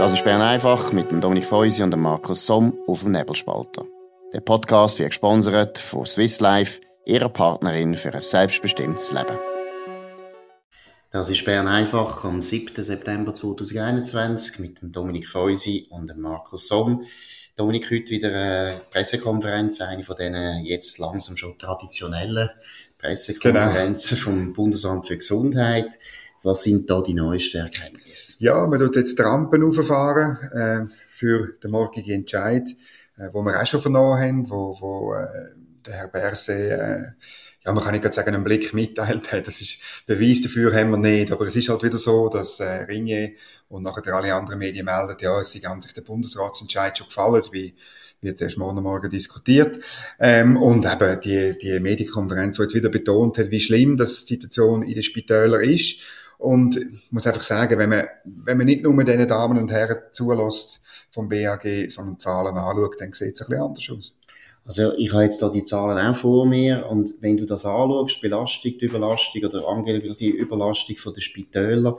Das ist Bern einfach mit dem Dominik Feusi und dem Markus Somm auf dem Nebelspalter. Der Podcast wird gesponsert von Swiss Life, ihrer Partnerin für ein selbstbestimmtes Leben. Das ist Bern einfach am 7. September 2021 mit dem Dominik Feusi und dem Markus Somm. Dominik, heute wieder eine Pressekonferenz, eine von diesen jetzt langsam schon traditionellen Pressekonferenzen genau. vom Bundesamt für Gesundheit. Was sind da die neuesten Erkenntnisse? Ja, man tut jetzt die Rampen auffahren äh, für den morgigen Entscheid, äh, wo wir auch schon vernommen haben, wo, wo äh, der Herr Berse, äh, ja, man kann nicht gerade sagen, einen Blick mitteilt hat. Das ist Beweis dafür haben wir nicht. Aber es ist halt wieder so, dass äh, Ringe und nachher alle anderen Medien melden, ja, es sei an sich der Bundesratsentscheid schon gefallen, wie wird erst morgen Morgen diskutiert. Ähm, und eben die, die Medienkonferenz, die jetzt wieder betont hat, wie schlimm das die Situation in den Spitälern ist und ich muss einfach sagen, wenn man, wenn man nicht nur diesen Damen und Herren zulässt vom BAG, sondern Zahlen anschaut, dann sieht es ein bisschen anders aus. Also ich habe jetzt da die Zahlen auch vor mir und wenn du das anschaust, Belastung, Überlastung oder angebliche Überlastung von den Spitälern,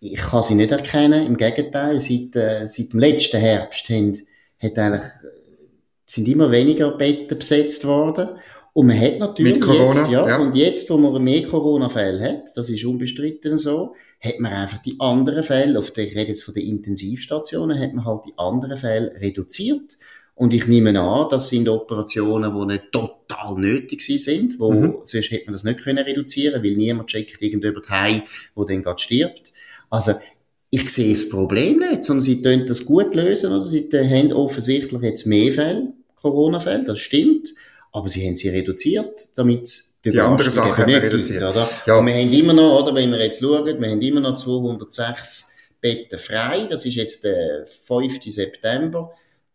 ich kann sie nicht erkennen. Im Gegenteil, seit, äh, seit dem letzten Herbst haben, hat eigentlich, sind immer weniger Betten besetzt worden und man hat natürlich Mit Corona, jetzt, ja, ja, und jetzt, wo man mehr Corona-Fälle hat, das ist unbestritten so, hat man einfach die anderen Fälle, auf der, ich rede jetzt von den Intensivstationen, hat man halt die anderen Fälle reduziert. Und ich nehme an, das sind Operationen, die nicht total nötig sind, wo, mhm. sonst hätte man das nicht können reduzieren, weil niemand checkt irgendjemand heim, wo dann gerade stirbt. Also, ich sehe das Problem nicht, sondern sie können das gut lösen, oder? Sie haben offensichtlich jetzt mehr Fälle, Corona-Fälle, das stimmt aber sie haben sie reduziert, damit die, die andere Sache nicht reduziert. Gibt, oder? Ja. Und wir haben immer noch, oder, wenn wir jetzt schauen, wir haben immer noch 206 Betten frei, das ist jetzt der 5. September.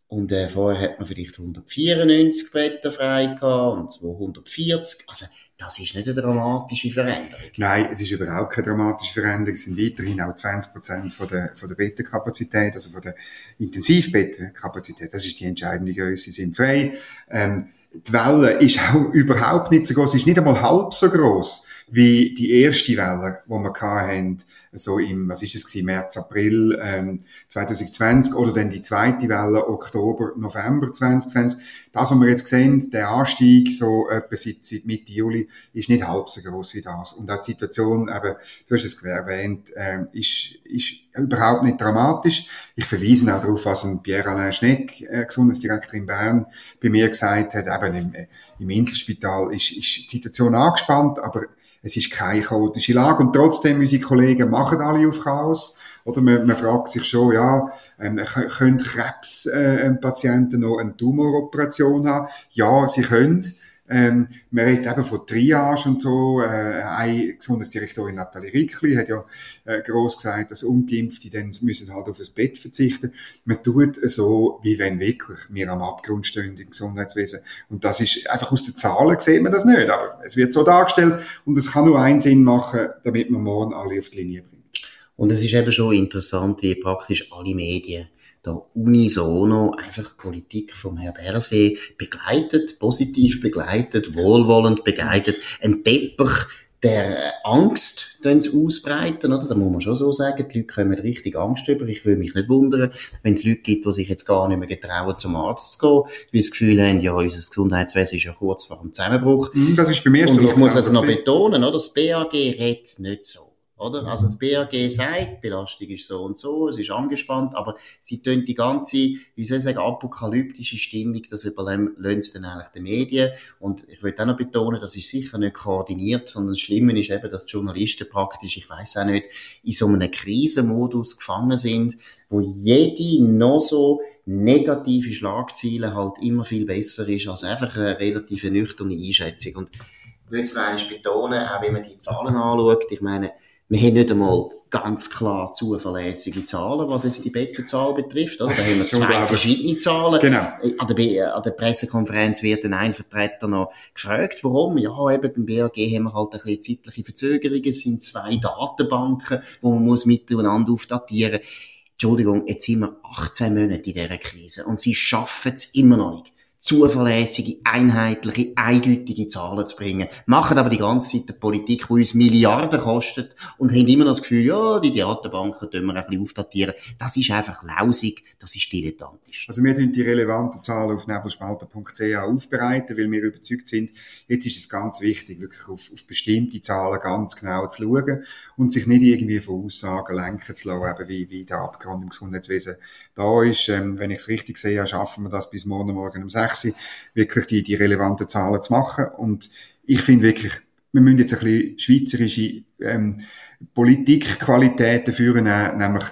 Und äh, vorher hat man vielleicht 194 Betten frei gehabt und 240. Also, das ist nicht eine dramatische Veränderung. Nein, es ist überhaupt keine dramatische Veränderung. Es sind weiterhin auch 20 Prozent von der, von der Bettenkapazität, also von der Intensivbettenkapazität. Das ist die entscheidende Größe, sind frei. Ähm, die Welle ist auch überhaupt nicht so groß, ist nicht einmal halb so groß wie die erste Welle, die wir hatten, so im, was ist es gewesen, März, April ähm, 2020 oder dann die zweite Welle Oktober, November 2020. Das, was wir jetzt sehen, der Anstieg so etwa seit, seit Mitte Juli, ist nicht halb so groß wie das. Und auch die Situation, eben, du hast es erwähnt, ähm, ist, ist überhaupt nicht dramatisch. Ich verweise auch darauf, was ein Pierre-Alain Schneck, äh, Gesundheitsdirektor in Bern, bei mir gesagt hat, eben im, im Inselspital ist, ist die Situation angespannt, aber es ist keine chaotische Lage und trotzdem, unsere Kollegen machen alle auf Chaos. Oder man, man fragt sich schon, ja, ähm, können Krebspatienten äh, noch eine Tumoroperation haben? Ja, sie können. Ähm, man redet eben von Triage und so. Äh, eine Gesundheitsdirektorin Nathalie Rickli hat ja äh, gross gesagt, dass Ungeimpfte dann müssen halt auf das Bett verzichten. Man tut so, wie wenn wirklich wir am Abgrund stehen im Gesundheitswesen. Und das ist einfach aus den Zahlen sieht man das nicht. Aber es wird so dargestellt und es kann nur einen Sinn machen, damit man morgen alle auf die Linie bringt. Und es ist eben schon interessant, wie praktisch alle Medien da unisono einfach Politik vom Herrn Berset begleitet, positiv begleitet, wohlwollend begleitet, ein Teppich der Angst ausbreiten, oder? Da muss man schon so sagen, die Leute kommen richtig Angst über. Ich würde mich nicht wundern, wenn es Leute gibt, die sich jetzt gar nicht mehr getrauen, zum Arzt zu gehen, weil sie das Gefühl haben, ja, unser Gesundheitswesen ist ja kurz vor dem Zusammenbruch. Mhm, das ist bei mir Und ich muss also noch betonen, oder? Das BAG redet nicht so. Oder? Also das BAG sagt, Belastung ist so und so, es ist angespannt, aber sie tun die ganze, wie soll ich sagen, apokalyptische Stimmung, das überlassen sie dann eigentlich den Medien. Und ich will auch noch betonen, das ist sicher nicht koordiniert, sondern das Schlimme ist eben, dass die Journalisten praktisch, ich weiß auch nicht, in so einem Krisenmodus gefangen sind, wo jede noch so negative Schlagziele halt immer viel besser ist als einfach eine relativ nüchterne Einschätzung. Und ich will es noch betonen, auch wenn man die Zahlen anschaut, ich meine, wir haben nicht einmal ganz klar zuverlässige Zahlen, was jetzt die Bettenzahl betrifft. Oder? Da haben wir zwei verschiedene Zahlen. Genau. An der, an der Pressekonferenz wird dann ein Vertreter noch gefragt, warum. Ja, eben beim BAG haben wir halt ein bisschen zeitliche Verzögerungen. Es sind zwei Datenbanken, wo man muss miteinander aufdatieren Entschuldigung, jetzt sind wir 18 Monate in dieser Krise und sie schaffen es immer noch nicht zuverlässige, einheitliche, eindeutige Zahlen zu bringen. Machen aber die ganze Zeit eine Politik, die uns Milliarden kostet und haben immer das Gefühl, ja, die Datenbanken tun wir ein bisschen aufdatieren. Das ist einfach lausig, das ist dilettantisch. Also wir tun die relevanten Zahlen auf nebelspalter.ch aufbereiten, weil wir überzeugt sind, jetzt ist es ganz wichtig, wirklich auf, auf bestimmte Zahlen ganz genau zu schauen und sich nicht irgendwie von Aussagen lenken zu lassen, eben wie, wie der Abgrund im Gesundheitswesen da ist. Ähm, wenn ich es richtig sehe, schaffen wir das bis morgen Morgen um 6 6 wirklich die, die relevanten Zahlen zu machen. Und ich finde wirklich, wir müssen jetzt ein bisschen schweizerische ähm, Politikqualitäten führen, nämlich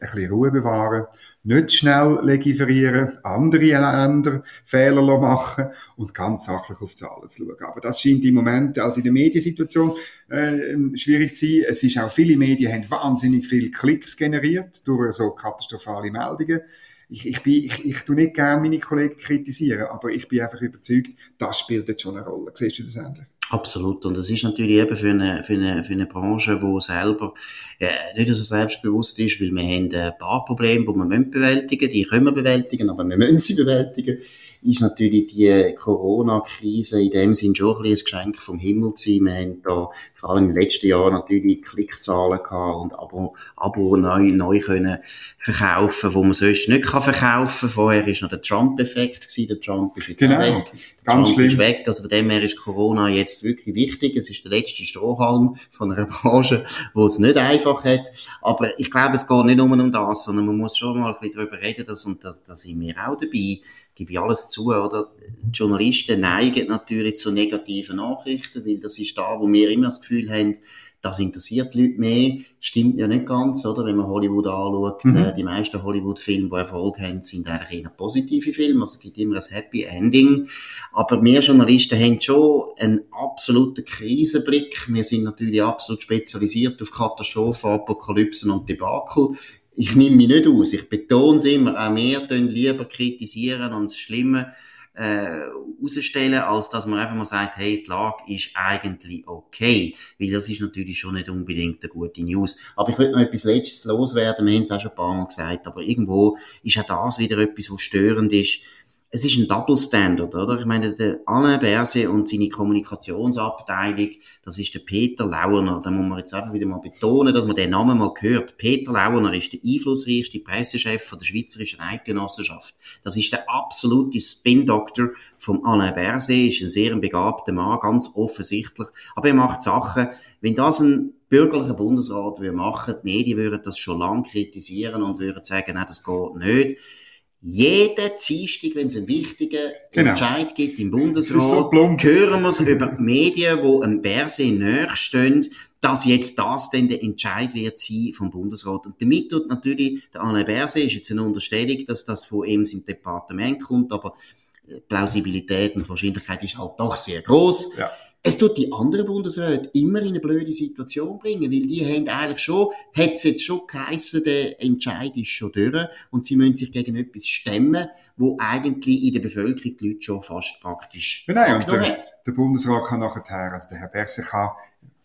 ein bisschen Ruhe bewahren, nicht schnell legiferieren, andere Länder Fehler machen und ganz sachlich auf Zahlen zu schauen. Aber das scheint im Moment auch in der Mediensituation äh, schwierig zu sein. Es ist auch, viele Medien haben wahnsinnig viele Klicks generiert durch so katastrophale Meldungen ich, ich, bin, ich, ich tu nicht gerne meine Kollegen kritisieren, aber ich bin einfach überzeugt, das spielt jetzt schon eine Rolle. Siehst du das endlich? Absolut. Und das ist natürlich eben für eine, für eine, für eine Branche, die selber äh, nicht so selbstbewusst ist, weil wir haben ein paar Probleme, die wir bewältigen müssen. Die können wir bewältigen, aber wir müssen sie bewältigen ist natürlich die Corona-Krise in dem Sinn schon ein, ein Geschenk vom Himmel gewesen. Wir haben da vor allem im letzten Jahr natürlich Klickzahlen gehabt und Abo, Abo neu, neu können verkaufen, wo man sonst nicht kann verkaufen. Vorher ist noch der Trump-Effekt gewesen. Der Trump ist jetzt genau. weg. Der Ganz Trump schlimm. ist weg. Also von dem her ist Corona jetzt wirklich wichtig. Es ist der letzte Strohhalm von einer Branche, wo es nicht einfach hat. Aber ich glaube, es geht nicht nur um das, sondern man muss schon mal ein bisschen darüber reden, dass, und da, da sind wir auch dabei, gebe ich alles zu, oder? Die Journalisten neigen natürlich zu negativen Nachrichten, weil das ist da, wo wir immer das Gefühl haben, das interessiert die Leute mehr. Stimmt ja nicht ganz, oder? Wenn man Hollywood anschaut, mhm. äh, die meisten Hollywood-Filme, die Erfolg haben, sind eigentlich eher positive Filme. Also es gibt immer ein Happy Ending. Aber wir Journalisten haben schon einen absoluten Krisenblick. Wir sind natürlich absolut spezialisiert auf Katastrophen, Apokalypsen und Debakel ich nehme mich nicht aus. Ich betone es immer, auch wir tun lieber kritisieren und das Schlimme äh, rausstellen, als dass man einfach mal sagt, hey, die Lage ist eigentlich okay. Weil das ist natürlich schon nicht unbedingt eine gute News. Aber ich will noch etwas Letztes loswerden. Wir haben es auch schon ein paar Mal gesagt. Aber irgendwo ist auch das wieder etwas, was störend ist es ist ein Double Standard, oder? Ich meine, der Alain Berse und seine Kommunikationsabteilung, das ist der Peter Launer. Da muss man jetzt einfach wieder mal betonen, dass man den Namen mal hört. Peter Launer ist der einflussreichste Pressechef von der Schweizerischen Eidgenossenschaft. Das ist der absolute Spin-Doctor vom Alain Berse, ist ein sehr begabter Mann, ganz offensichtlich. Aber er macht Sachen, wenn das ein bürgerlicher Bundesrat würde machen, die Medien würden das schon lange kritisieren und würden sagen, nein, das geht nicht jeden Dienstag, wenn es einen wichtigen genau. Entscheid gibt im Bundesrat, so hören wir es über die Medien, die einem Berse stehen, dass jetzt das denn der Entscheid wird sein vom Bundesrat. Und damit tut natürlich der Alain Berse, ist jetzt eine Unterstellung, dass das von ihm im Departement kommt, aber Plausibilität und Wahrscheinlichkeit ist halt doch sehr groß. Ja es tut die anderen Bundesräte immer in eine blöde Situation bringen, weil die haben eigentlich schon, hat es jetzt schon geheissen, der Entscheid ist schon durch und sie müssen sich gegen etwas stemmen, wo eigentlich in der Bevölkerung die Leute schon fast praktisch Nein, und der, der, Bundesrat kann nachher, also der Herr Berser kann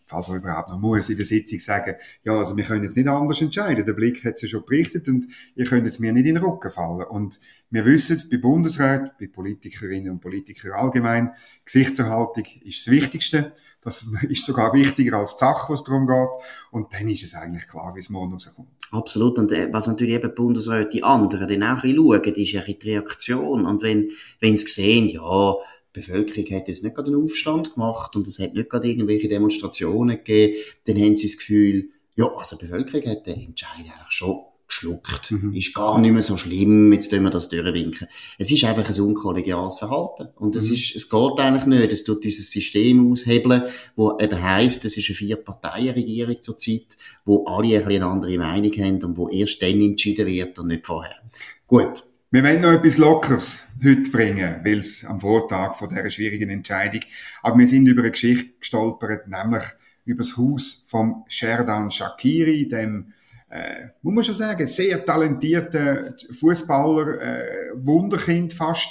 falls er überhaupt noch muss, in der Sitzung sagen, ja, also wir können jetzt nicht anders entscheiden. Der Blick hat es ja schon berichtet und ihr könnt jetzt mir nicht in den Rücken fallen. Und wir wissen, bei Bundesrat, bei Politikerinnen und Politikern allgemein, Gesichtserhaltung ist das Wichtigste. Das ist sogar wichtiger als die Sache, was darum geht. Und dann ist es eigentlich klar, wie es morgen rauskommt. Absolut. Und äh, was natürlich eben Bundesräte, die anderen dann auch ein bisschen schauen, ist ja die Reaktion. Und wenn, wenn sie sehen, ja, die Bevölkerung hat jetzt nicht gerade einen Aufstand gemacht und es hat nicht gerade irgendwelche Demonstrationen gegeben, dann haben sie das Gefühl, ja, also die Bevölkerung hat den Entscheid eigentlich schon geschluckt. Mhm. Ist gar nicht mehr so schlimm, jetzt tun wir das durchwinken. Es ist einfach ein unkollegiales Verhalten. Und es mhm. ist, es geht eigentlich nicht. Es tut unser System aushebeln, wo eben heisst, es ist eine Vier-Parteien-Regierung zurzeit, wo alle ein bisschen eine andere Meinung haben und wo erst dann entschieden wird und nicht vorher. Gut. Wir wollen noch etwas Lockeres heute bringen, weil es am Vortag von dieser schwierigen Entscheidung, aber wir sind über eine Geschichte gestolpert, nämlich über das Haus vom Sherdan Shakiri, dem äh, muss man schon sagen, sehr talentierten Fußballer, äh, Wunderkind fast.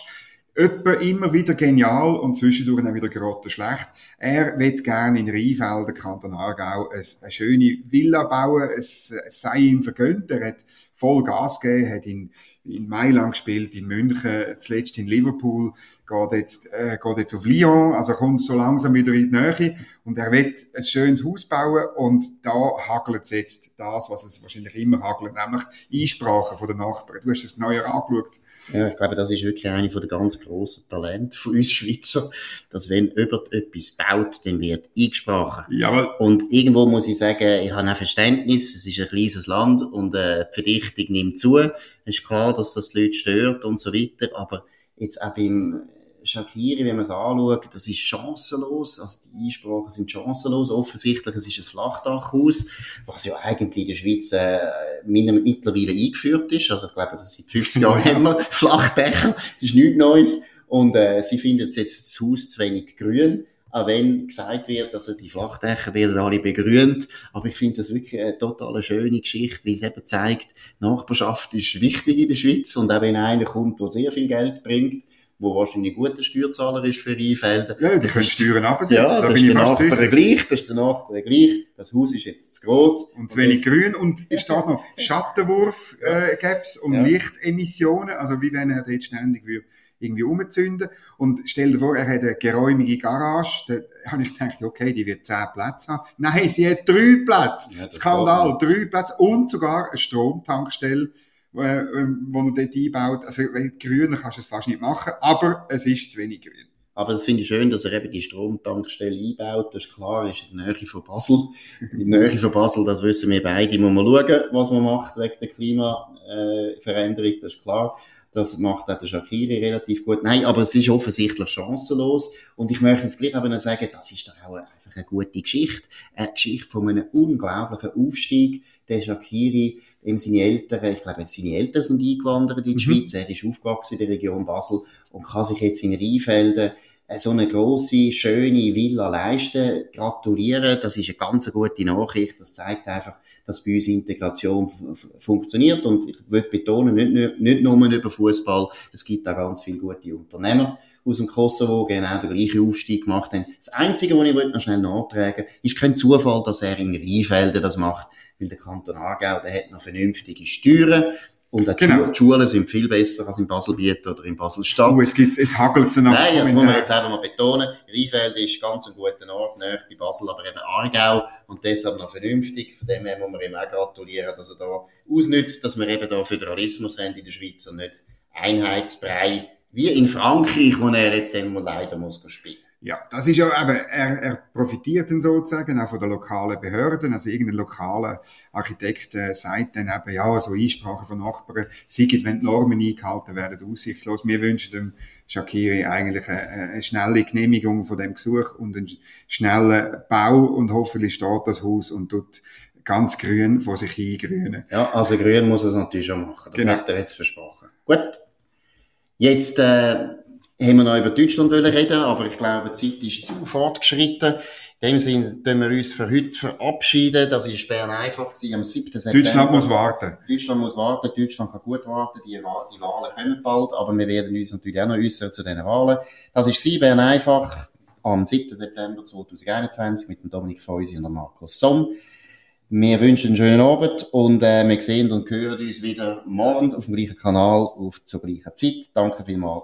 Etwa immer wieder genial und zwischendurch auch wieder grottenschlecht. Er wird gerne in Rheinfelden, Kanton Aargau, eine, eine schöne Villa bauen. Es, es sei ihm vergönnt. Er hat voll Gas gegeben, hat in, in Mailand gespielt, in München, zuletzt in Liverpool, geht jetzt, äh, geht jetzt auf Lyon, also kommt so langsam wieder in die Nähe und er wird ein schönes Haus bauen und da hagelt es jetzt das, was es wahrscheinlich immer hagelt, nämlich Einsprachen von den Nachbarn. Du hast es genau angeschaut. Ja, ich glaube, das ist wirklich eine von der ganz grossen Talente von uns Schweizer, dass wenn jemand etwas baut, dann wird eingesprochen. Jawohl. Und irgendwo muss ich sagen, ich habe auch Verständnis, es ist ein kleines Land und äh, die Verdichtung nimmt zu. Es ist klar, dass das die Leute stört und so weiter, aber jetzt auch beim Shakiri, wenn man es anschaut, das ist chancenlos, also die Einsprachen sind chancenlos, offensichtlich, es ist ein Flachdachhaus, was ja eigentlich in der Schweiz äh, mittlerweile eingeführt ist, also ich glaube, das seit 50 Jahren haben wir Flachdächer, das ist nichts Neues, und äh, sie finden jetzt das Haus zu wenig grün, auch wenn gesagt wird, also die Flachdächer werden alle begrünt, aber ich finde das wirklich eine total schöne Geschichte, wie es eben zeigt, Nachbarschaft ist wichtig in der Schweiz und auch wenn einer kommt, der sehr viel Geld bringt, wo wahrscheinlich ein guter Steuerzahler ist für Rheinfelden. Ja, die können Steuern absetzen. Ja, da das bin ist ich der Nachbar gleich, das ist der Nachbar gleich. Das Haus ist jetzt zu gross. Und zu wenig grün. Und es steht noch Schattenwurf äh, gäb's und Ja. Lichtemissionen. Also wie wenn er dort ständig würde irgendwie umzünden. Und stell dir vor, er hat eine geräumige Garage. Da habe ich gedacht, okay, die wird zehn Plätze haben. Nein, sie hat drei Plätze. Ja, Skandal, drei Plätze und sogar eine Stromtankstelle, äh, äh, wo er dort einbaut. Also äh, grüner kannst du es fast nicht machen, aber es ist zu wenig grün. Aber das finde ich schön, dass er eben die Stromtankstelle einbaut. Das ist klar, ist in der Nähe von Basel. In der Nähe von Basel, das wissen wir beide, muss man schauen, was man macht wegen der Klimaveränderung, das ist klar. Das macht auch der Shakiri relativ gut. Nein, aber es ist offensichtlich chancenlos. Und ich möchte jetzt gleich aber noch sagen, das ist doch auch einfach eine gute Geschichte. Eine Geschichte von einem unglaublichen Aufstieg. Der Shakiri, eben seine Eltern, ich glaube, seine Eltern sind eingewandert in die Mhm. Schweiz. Er ist aufgewachsen in der Region Basel und kann sich jetzt in Rheinfelden so eine große schöne Villa leisten. Gratulieren, das ist eine ganz gute Nachricht. Das zeigt einfach, dass bei uns Integration funktioniert. Und ich würde betonen, nicht, nicht nur über Fußball, es gibt auch ganz viele gute Unternehmer aus dem Kosovo, genau den gleichen Aufstieg gemacht haben. Das Einzige, was ich noch schnell nachtragen ist kein Zufall, dass er in Rheinfelden das macht, weil der Kanton Aargau, der hat noch vernünftige Steuern. Und auch die Genau. Die Schulen sind viel besser als in Baselbiet oder in Basel-Stadt. Oh, jetzt, gibt's, jetzt hagelt's noch. Nein, das muss man jetzt einfach mal betonen. Rheinfeld ist ganz ein guter Ort, nahe bei Basel, aber eben Aargau und deshalb noch vernünftig. Von dem her muss man ihm auch gratulieren, dass er da ausnützt, dass wir eben da Föderalismus haben in der Schweiz und nicht Einheitsbrei, wie in Frankreich, wo er jetzt dann mal leider muss spielen. Ja, das ist ja eben, er, er profitiert dann sozusagen auch von den lokalen Behörden. Also irgendein lokaler Architekt äh, sagt dann eben, ja, so Einsprachen von Nachbarn, siegen, wenn die Normen eingehalten werden, aussichtslos. Wir wünschen dem Shakiri eigentlich eine, eine schnelle Genehmigung von dem Gesuch und einen schnellen Bau und hoffentlich steht das Haus und tut ganz grün vor sich hingrünen. Ja, also Grün muss er es natürlich schon machen. Das Genau. hat er jetzt versprochen. Gut. Jetzt, äh, haben wir noch über Deutschland reden, aber ich glaube, die Zeit ist zu fortgeschritten. In dem Sinne tun wir uns für heute verabschieden. Das ist Bern einfach gewesen, am 7. September. Deutschland muss warten. Deutschland muss warten, Deutschland kann gut warten, die, die Wahlen kommen bald, aber wir werden uns natürlich auch noch äußern zu diesen Wahlen. Das ist sie, Bern einfach, am 7. September 2021 mit dem Dominik Feusi und dem Markus Somm. Wir wünschen einen schönen Abend und äh, wir sehen und hören uns wieder morgen auf dem gleichen Kanal auf zur gleichen Zeit. Danke vielmals.